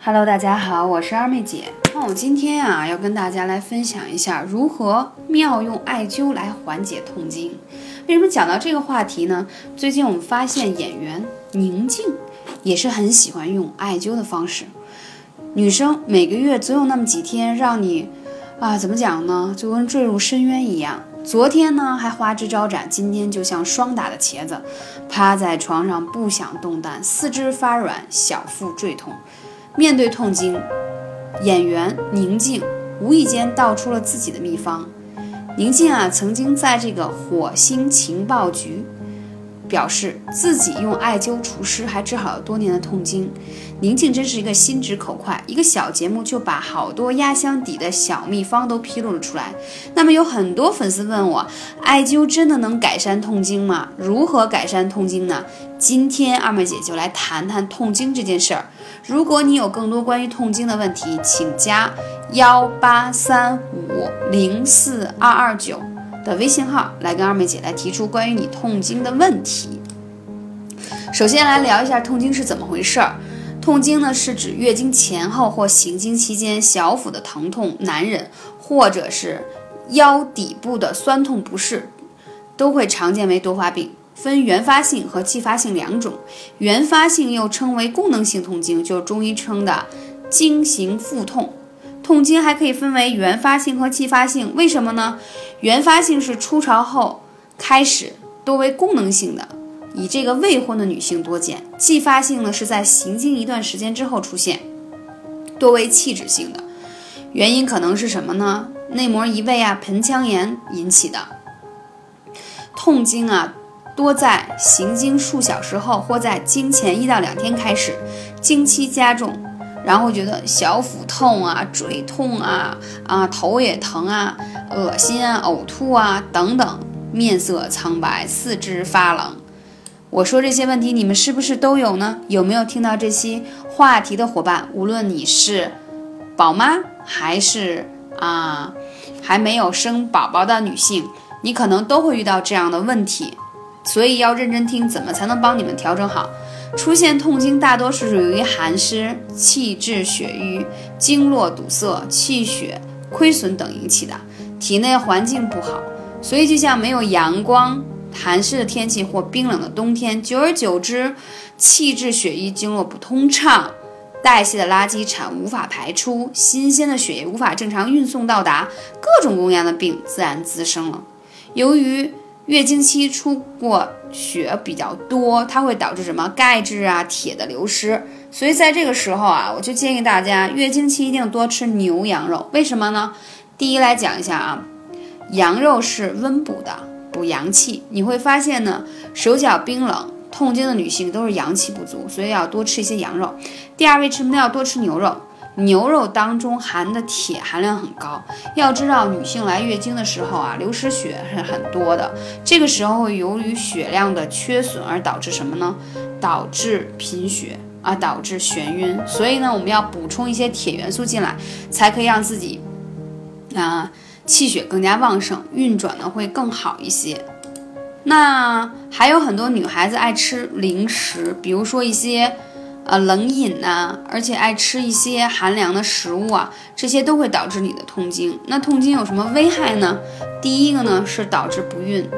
Hello，大家好，我是二妹姐。那我今天啊，要跟大家来分享一下如何妙用艾灸来缓解痛经。为什么讲到这个话题呢？最近我们发现演员宁静也是很喜欢用艾灸的方式。女生每个月总有那么几天让你啊，怎么讲呢？就跟坠入深渊一样。昨天呢还花枝招展，今天就像霜打的茄子，趴在床上不想动弹，四肢发软，小腹坠痛。面对痛经，演员宁静无意间道出了自己的秘方。宁静啊，曾经在这个火星情报局。表示自己用艾灸除湿，还治好了多年的痛经。宁静真是一个心直口快，一个小节目就把好多压箱底的小秘方都披露了出来。那么有很多粉丝问我，艾灸真的能改善痛经吗？如何改善痛经呢？今天二妹姐就来谈谈痛经这件事儿。如果你有更多关于痛经的问题，请加幺八三五零四二二九。的微信号来跟二妹姐来提出关于你痛经的问题。首先来聊一下痛经是怎么回事儿。痛经呢是指月经前后或行经期间小腹的疼痛难忍，或者是腰底部的酸痛不适，都会常见为多发病，分原发性和继发性两种。原发性又称为功能性痛经，就是中医称的经行腹痛。痛经还可以分为原发性和继发性，为什么呢？原发性是初潮后开始，多为功能性的，以这个未婚的女性多见；继发性呢是在行经一段时间之后出现，多为器质性的。原因可能是什么呢？内膜移位啊、盆腔炎引起的。痛经啊，多在行经数小时后或在经前一到两天开始，经期加重。然后觉得小腹痛啊、椎痛啊、啊头也疼啊、恶心啊、呕吐啊等等，面色苍白、四肢发冷。我说这些问题，你们是不是都有呢？有没有听到这些话题的伙伴？无论你是宝妈还是啊还没有生宝宝的女性，你可能都会遇到这样的问题，所以要认真听，怎么才能帮你们调整好？出现痛经大多是由于寒湿、气滞血瘀、经络堵塞、气血亏损等引起的，体内环境不好，所以就像没有阳光、寒湿的天气或冰冷的冬天，久而久之，气滞血瘀、经络不通畅，代谢的垃圾产无法排出，新鲜的血液无法正常运送到达，各种各样的病自然滋生了。由于月经期出过血比较多，它会导致什么钙质啊、铁的流失，所以在这个时候啊，我就建议大家月经期一定多吃牛羊肉。为什么呢？第一来讲一下啊，羊肉是温补的，补阳气。你会发现呢，手脚冰冷、痛经的女性都是阳气不足，所以要多吃一些羊肉。第二，为什么要多吃牛肉？牛肉当中含的铁含量很高，要知道女性来月经的时候啊，流失血是很多的，这个时候由于血量的缺损而导致什么呢？导致贫血啊，导致眩晕。所以呢，我们要补充一些铁元素进来，才可以让自己啊气血更加旺盛，运转呢会更好一些。那还有很多女孩子爱吃零食，比如说一些。呃，冷饮呐，而且爱吃一些寒凉的食物啊，这些都会导致你的痛经。那痛经有什么危害呢？第一个呢是导致不孕，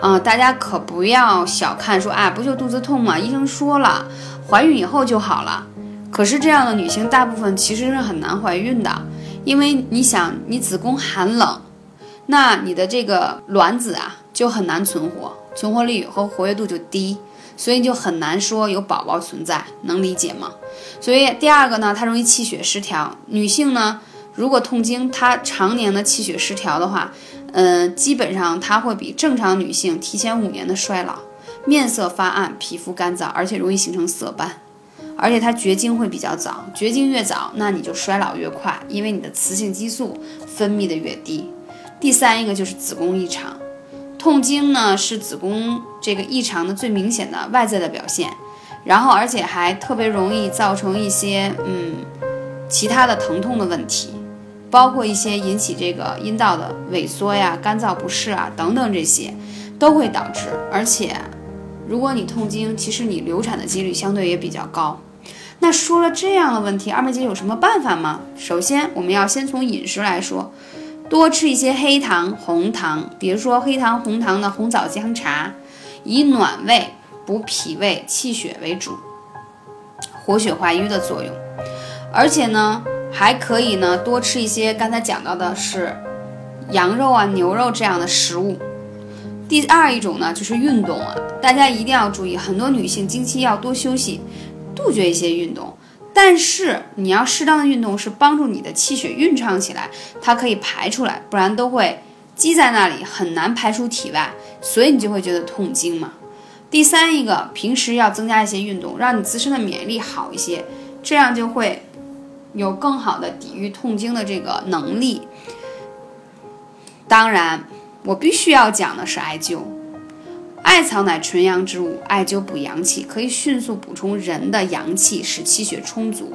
啊，大家可不要小看说，啊，不就肚子痛吗？医生说了，怀孕以后就好了。可是这样的女性大部分其实是很难怀孕的，因为你想，你子宫寒冷，那你的这个卵子啊就很难存活，存活率和活跃度就低。所以就很难说有宝宝存在，能理解吗？所以第二个呢，它容易气血失调。女性呢，如果痛经，她常年的气血失调的话，嗯，基本上她会比正常女性提前五年的衰老，面色发暗，皮肤干燥，而且容易形成色斑，而且她绝经会比较早。绝经越早，那你就衰老越快，因为你的雌性激素分泌的越低。第三一个就是子宫异常。痛经呢是子宫这个异常的最明显的外在的表现，然后而且还特别容易造成一些嗯其他的疼痛的问题，包括一些引起这个阴道的萎缩呀、干燥不适啊等等这些都会导致。而且如果你痛经，其实你流产的几率相对也比较高。那说了这样的问题，二妹姐有什么办法吗？首先，我们要先从饮食来说，多吃一些黑糖、红糖，比如说黑糖、红糖的红枣姜茶，以暖胃、补脾胃、气血为主，活血化瘀的作用。而且呢，还可以呢多吃一些刚才讲到的是羊肉啊、牛肉这样的食物。第二一种呢，就是运动啊，大家一定要注意，很多女性经期要多休息。杜绝一些运动，但是你要适当的运动是帮助你的气血运畅起来，它可以排出来，不然都会积在那里，很难排出体外，所以你就会觉得痛经嘛。第三一个，平时要增加一些运动，让你自身的免疫力好一些，这样就会有更好的抵御痛经的这个能力。当然，我必须要讲的是艾灸。艾草乃纯阳之物，艾灸补阳气，可以迅速补充人的阳气，使气血充足。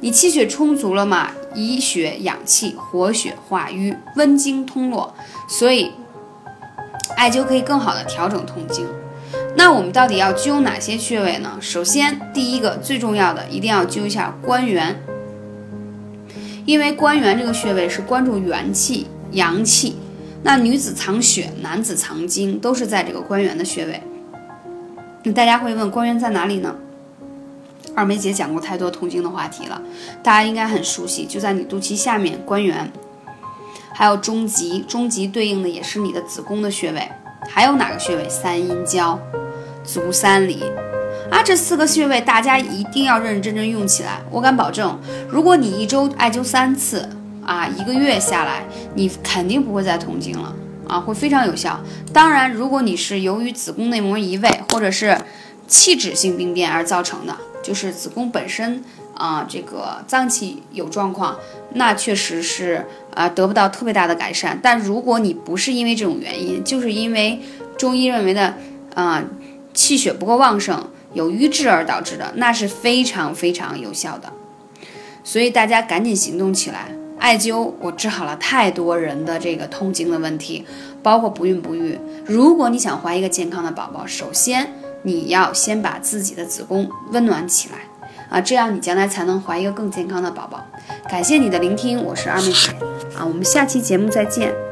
你气血充足了嘛？以血养气，活血化瘀，温经通络，所以艾灸可以更好的调整痛经。那我们到底要灸哪些穴位呢？首先，第一个最重要的，一定要灸一下关元，因为关元这个穴位是关注元气、阳气。那女子藏血，男子藏精，都是在这个关元的穴位。那大家会问，关元在哪里呢？二梅姐讲过太多痛经的话题了，大家应该很熟悉，就在你肚脐下面关元，还有中极，中极对应的也是你的子宫的穴位。还有哪个穴位？三阴交、足三里啊，这四个穴位大家一定要认认真真用起来。我敢保证，如果你一周艾灸三次。啊，一个月下来，你肯定不会再痛经了啊，会非常有效。当然，如果你是由于子宫内膜移位或者是器质性病变而造成的，就是子宫本身啊这个脏器有状况，那确实是啊得不到特别大的改善。但如果你不是因为这种原因，就是因为中医认为的啊气血不够旺盛，有瘀滞而导致的，那是非常非常有效的。所以大家赶紧行动起来。艾灸，我治好了太多人的这个痛经的问题，包括不孕不育。如果你想怀一个健康的宝宝，首先你要先把自己的子宫温暖起来啊，这样你将来才能怀一个更健康的宝宝。感谢你的聆听，我是二妹姐啊，我们下期节目再见。